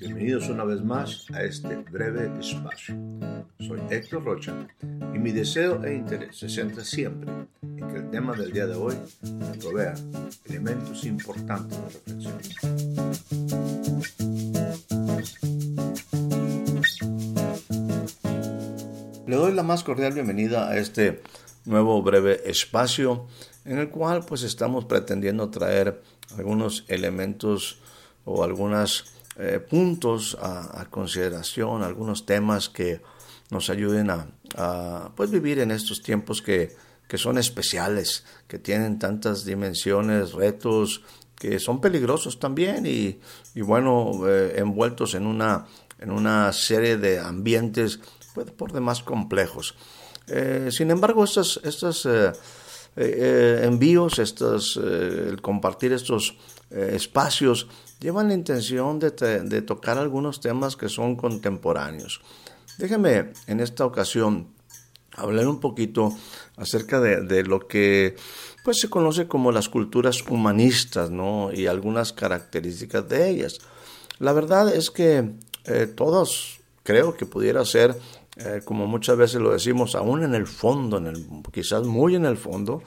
Bienvenidos una vez más a este breve espacio. Soy Héctor Rocha y mi deseo e interés se centra siempre en que el tema del día de hoy me provea elementos importantes de reflexión. Le doy la más cordial bienvenida a este nuevo breve espacio en el cual pues estamos pretendiendo traer algunos elementos o algunos eh, puntos a, consideración, algunos temas que nos ayuden a, pues vivir en estos tiempos que, que, son especiales, que tienen tantas dimensiones, retos, que son peligrosos también y, y bueno, eh, envueltos en una, en una serie de ambientes pues, por demás complejos. Eh, sin embargo, estos eh, eh, envíos, estos, el compartir estos espacios, llevan la intención de, tocar algunos temas que son contemporáneos. Déjeme en esta ocasión hablar un poquito acerca de, lo que pues, se conoce como las culturas humanistas ¿no? y algunas características de ellas. La verdad es que todos creo que pudiera ser eh, como muchas veces lo decimos, aún en el fondo, en quizás muy en el fondo,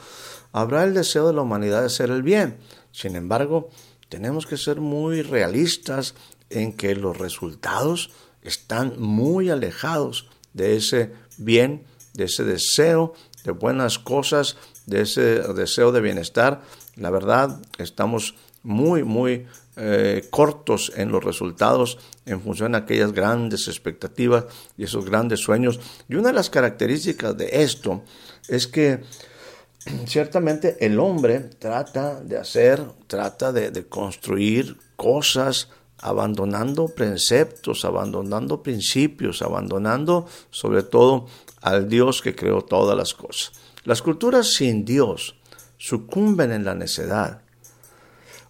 habrá el deseo de la humanidad de hacer el bien. Sin embargo, tenemos que ser muy realistas en que los resultados están muy alejados de ese bien, de ese deseo de buenas cosas, de ese deseo de bienestar. La verdad, estamos muy, muy eh, cortos en los resultados en función de aquellas grandes expectativas y esos grandes sueños. Y una de las características de esto es que ciertamente el hombre trata de hacer, trata de, construir cosas abandonando preceptos, abandonando principios, abandonando sobre todo al Dios que creó todas las cosas. Las culturas sin Dios sucumben en la necedad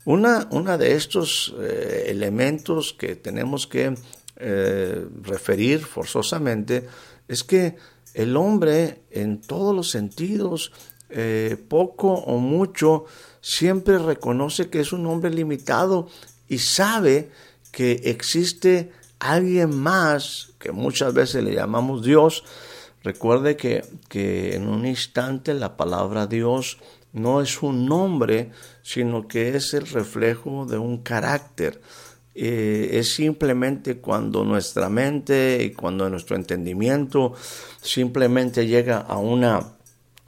una, una de estos eh, elementos que tenemos que eh, referir forzosamente es que el hombre en todos los sentidos, eh, poco o mucho, siempre reconoce que es un hombre limitado y sabe que existe alguien más, que muchas veces le llamamos Dios. Recuerde que, que en un instante la palabra Dios no es un nombre, sino que es el reflejo de un carácter. Eh, es simplemente cuando nuestra mente y cuando nuestro entendimiento simplemente llega a, una,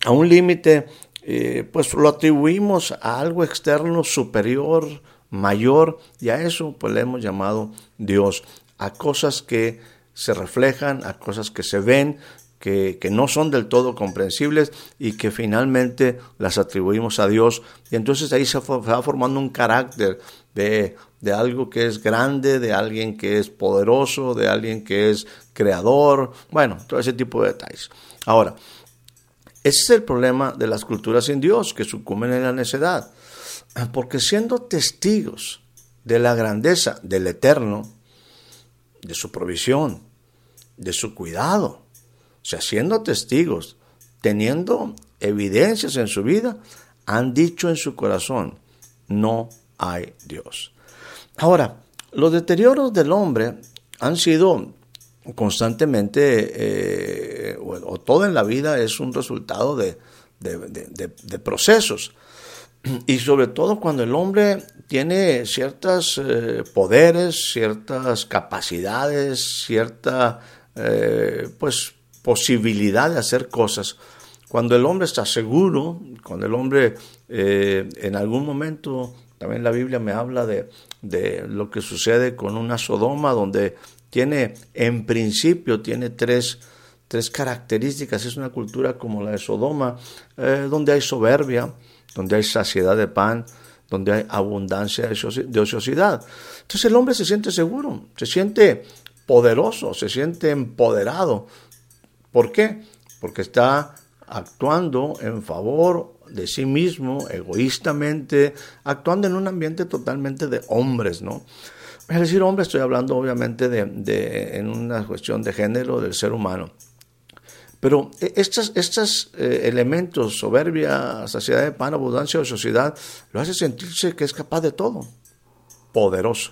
a un límite, eh, pues lo atribuimos a algo externo superior, mayor, y a eso pues le hemos llamado Dios, a cosas que se reflejan, a cosas que se ven, que, no son del todo comprensibles y que finalmente las atribuimos a Dios. Y entonces ahí se, va formando un carácter de, de algo que es grande, de alguien que es poderoso, de alguien que es creador, bueno, todo ese tipo de detalles. Ahora, ese es el problema de las culturas sin Dios, que sucumben en la necedad. Porque siendo testigos de la grandeza del Eterno, de su provisión, de su cuidado, sea, siendo testigos, teniendo evidencias en su vida, han dicho en su corazón, no hay Dios. Ahora, los deterioros del hombre han sido constantemente, eh, o, todo en la vida es un resultado de, procesos. Y sobre todo cuando el hombre tiene ciertos eh, poderes, ciertas capacidades, cierta, eh, pues, posibilidad de hacer cosas. Cuando el hombre está seguro, cuando el hombre eh, en algún momento, también la Biblia me habla de, lo que sucede con una Sodoma, donde tiene, en principio, tiene tres, tres características. Es una cultura como la de Sodoma, eh, donde hay soberbia, donde hay saciedad de pan, donde hay abundancia de ociosidad. Entonces el hombre se siente seguro, se siente poderoso, se siente empoderado, ¿Por qué? Porque está actuando en favor de sí mismo, egoístamente, actuando en un ambiente totalmente de hombres, ¿no? Es decir, hombre, estoy hablando obviamente de, en una cuestión de género del ser humano. Pero e, estos, estos eh, elementos, soberbia, saciedad de pan, abundancia o sociedad, lo hace sentirse que es capaz de todo. poderoso.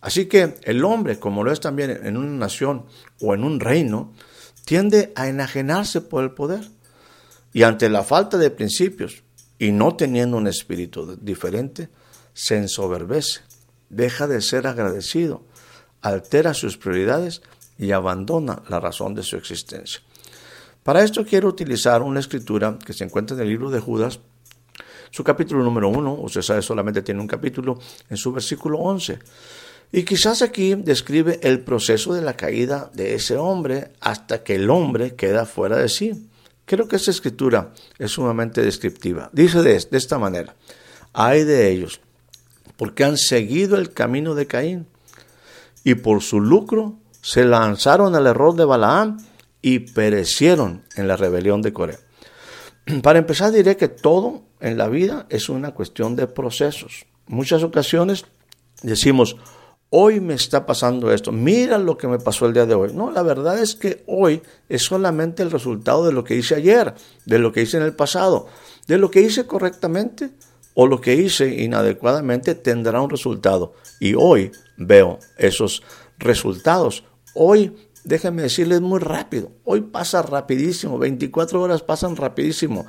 Así que el hombre, como lo es también en una nación o en un reino, tiende a enajenarse por el poder. Y ante la falta de principios y no teniendo un espíritu diferente, se ensoberbece, deja de ser agradecido, altera sus prioridades y abandona la razón de su existencia. Para esto quiero utilizar una escritura que se encuentra en el libro de Judas, su capítulo número uno, usted sabe, solamente tiene un capítulo, en su versículo 11. Y quizás aquí describe el proceso de la caída de ese hombre hasta que el hombre queda fuera de sí. Creo que esa escritura es sumamente descriptiva. Dice de, de esta manera, hay de ellos, porque han seguido el camino de Caín y por su lucro se lanzaron al error de Balaam y perecieron en la rebelión de Corea. Para empezar diré que todo en la vida es una cuestión de procesos. Muchas ocasiones decimos, hoy me está pasando esto, mira lo que me pasó el día de hoy. No, la verdad es que hoy es solamente el resultado de lo que hice ayer, de lo que hice en el pasado, de lo que hice correctamente o lo que hice inadecuadamente tendrá un resultado. Y hoy veo esos resultados. Hoy, déjenme decirles muy rápido, hoy pasa rapidísimo, 24 horas pasan rapidísimo.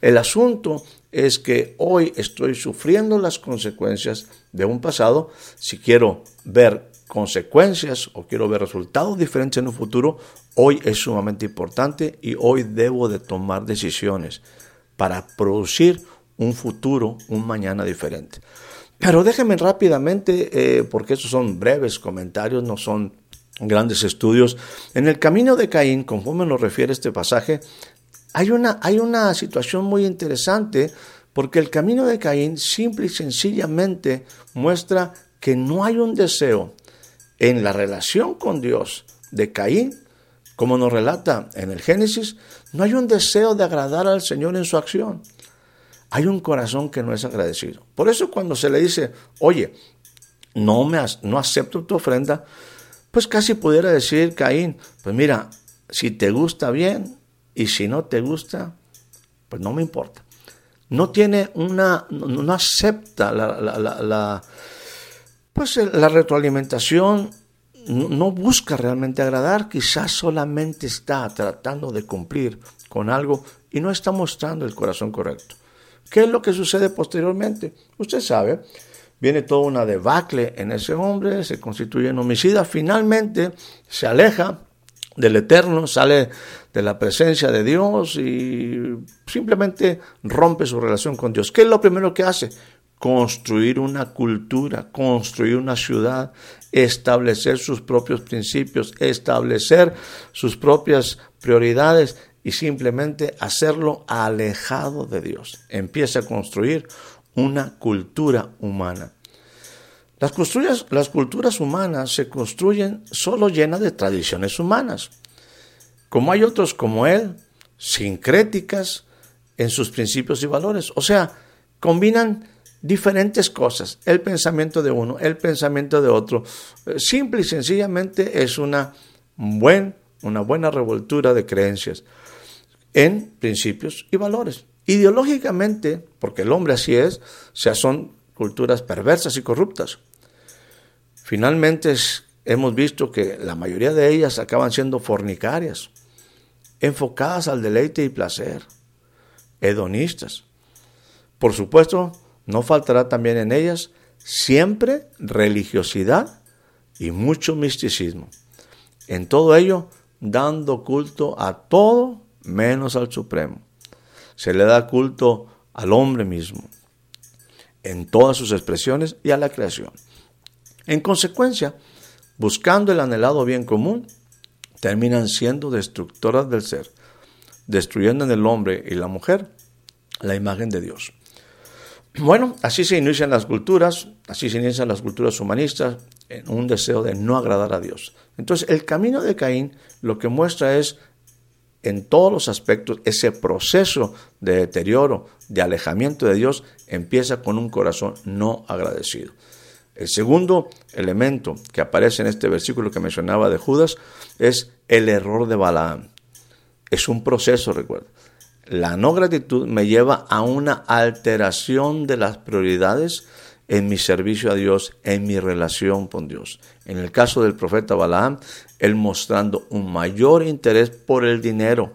El asunto es que hoy estoy sufriendo las consecuencias de un pasado. Si quiero ver consecuencias o quiero ver resultados diferentes en un futuro, hoy es sumamente importante y hoy debo de tomar decisiones para producir un futuro, un mañana diferente. Pero déjenme rápidamente, eh, porque estos son breves comentarios, no son grandes estudios. En el camino de Caín, conforme nos refiere este pasaje, hay una, hay una situación muy interesante porque el camino de Caín simple y sencillamente muestra que no hay un deseo en la relación con Dios de Caín, como nos relata en el Génesis, no hay un deseo de agradar al Señor en su acción. Hay un corazón que no es agradecido. Por eso cuando se le dice, oye, no, me, no acepto tu ofrenda, pues casi pudiera decir Caín, pues mira, si te gusta bien, y si no te gusta, pues no me importa. No tiene una, no, acepta la, la, pues la retroalimentación, no busca realmente agradar, quizás solamente está tratando de cumplir con algo y no está mostrando el corazón correcto. ¿Qué es lo que sucede posteriormente? Usted sabe, viene toda una debacle en ese hombre, se constituye en homicida, finalmente se aleja del Eterno, sale de la presencia de Dios y simplemente rompe su relación con Dios. ¿Qué es lo primero que hace? Construir una cultura, construir una ciudad, establecer sus propios principios, establecer sus propias prioridades y simplemente hacerlo alejado de Dios. Empieza a construir una cultura humana. Las culturas, las culturas humanas se construyen solo llenas de tradiciones humanas, como hay otros como él, sincréticas en sus principios y valores. O sea, combinan diferentes cosas, el pensamiento de uno, el pensamiento de otro. Eh, simple y sencillamente es una, una buena revoltura de creencias en principios y valores. Ideológicamente, porque el hombre así es, sea, son culturas perversas y corruptas. Finalmente hemos visto que la mayoría de ellas acaban siendo fornicarias, enfocadas al deleite y placer, hedonistas. Por supuesto, no faltará también en ellas siempre religiosidad y mucho misticismo. En todo ello, dando culto a todo menos al Supremo. Se le da culto al hombre mismo, en todas sus expresiones y a la creación. En consecuencia, buscando el anhelado bien común, terminan siendo destructoras del ser, destruyendo en el hombre y la mujer la imagen de Dios. Bueno, así se inician las culturas, así se inician las culturas humanistas en un deseo de no agradar a Dios. Entonces, el camino de Caín lo que muestra es en todos los aspectos ese proceso de deterioro, de alejamiento de Dios, empieza con un corazón no agradecido. El segundo elemento que aparece en este versículo que mencionaba de Judas es el error de Balaam. Es un proceso, recuerda. La no gratitud me lleva a una alteración de las prioridades en mi servicio a Dios, en mi relación con Dios. En el caso del profeta Balaam, él mostrando un mayor interés por el dinero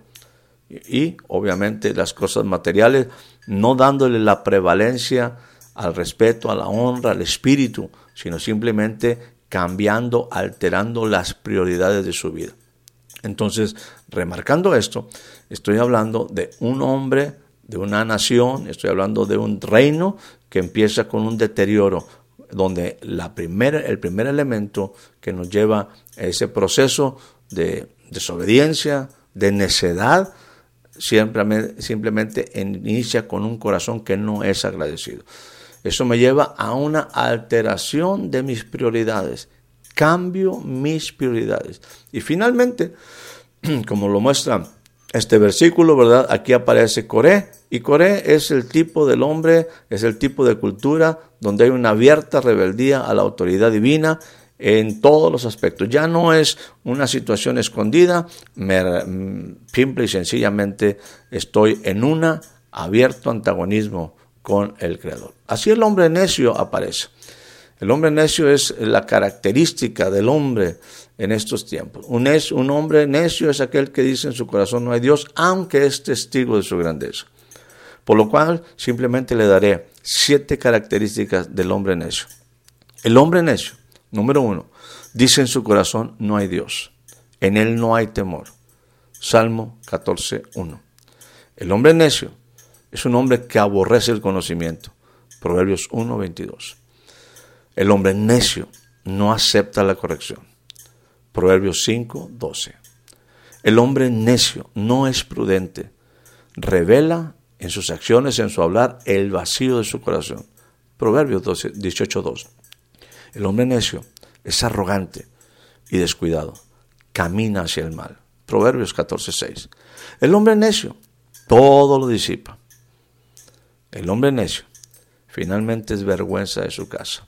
y, obviamente las cosas materiales, no dándole la prevalencia al respeto, a la honra, al espíritu, sino simplemente cambiando, alterando las prioridades de su vida. Entonces, remarcando esto, estoy hablando de un hombre, de una nación, estoy hablando de un reino que empieza con un deterioro, donde la primera, el primer elemento que nos lleva a ese proceso de desobediencia, de necedad, simplemente, simplemente inicia con un corazón que no es agradecido. Eso me lleva a una alteración de mis prioridades. Cambio mis prioridades. Y finalmente, como lo muestra este versículo, ¿verdad? Aquí aparece Coré. Y Coré es el tipo del hombre, es el tipo de cultura donde hay una abierta rebeldía a la autoridad divina en todos los aspectos. Ya no es una situación escondida, mm, simple y sencillamente estoy en un abierto antagonismo con el Creador. Así el hombre necio aparece. El hombre necio es la característica del hombre en estos tiempos. Un, un hombre necio es aquel que dice en su corazón no hay Dios, aunque es testigo de su grandeza. Por lo cual simplemente le daré siete características del hombre necio. El hombre necio, número uno, dice en su corazón no hay Dios. En él no hay temor. Salmo 14, 1. El hombre necio es un hombre que aborrece el conocimiento. Proverbios 1, 22. El hombre necio no acepta la corrección. Proverbios 5, 12. El hombre necio no es prudente. Revela en sus acciones, en su hablar, el vacío de su corazón. Proverbios 12, 18, 2. El hombre necio es arrogante y descuidado. Camina hacia el mal. Proverbios 14, 6. El hombre necio todo lo disipa. El hombre necio finalmente es vergüenza de su casa.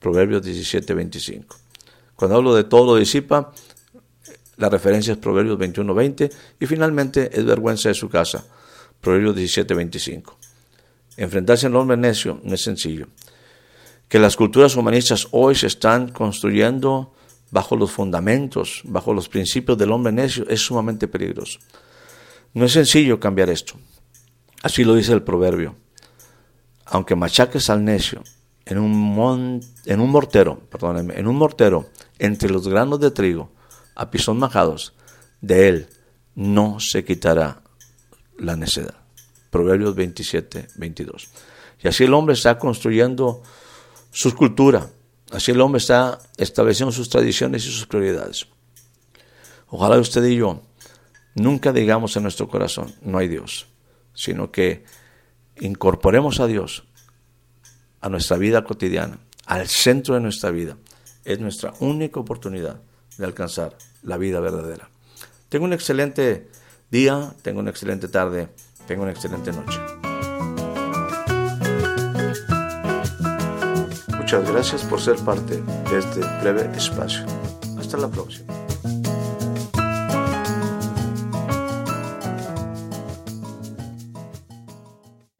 Proverbios 17, 25. Cuando hablo de todo lo disipa, la referencia es Proverbios 21, 20 y finalmente es vergüenza de su casa. Proverbios 17, 25. Enfrentarse al hombre necio no es sencillo. Que las culturas humanistas hoy se están construyendo bajo los fundamentos, bajo los principios del hombre necio, es sumamente peligroso. No es sencillo cambiar esto. Así lo dice el proverbio aunque machaques al necio en un, mortero, en un mortero entre los granos de trigo a pisón majados, de él no se quitará la necedad. Proverbios 27, 22. Y así el hombre está construyendo su cultura, así el hombre está estableciendo sus tradiciones y sus prioridades. Ojalá usted y yo nunca digamos en nuestro corazón, no hay Dios, sino que incorporemos a Dios a nuestra vida cotidiana, al centro de nuestra vida. Es nuestra única oportunidad de alcanzar la vida verdadera. Tengo un excelente día, tengo una excelente tarde, tengo una excelente noche. Muchas gracias por ser parte de este breve espacio. Hasta la próxima.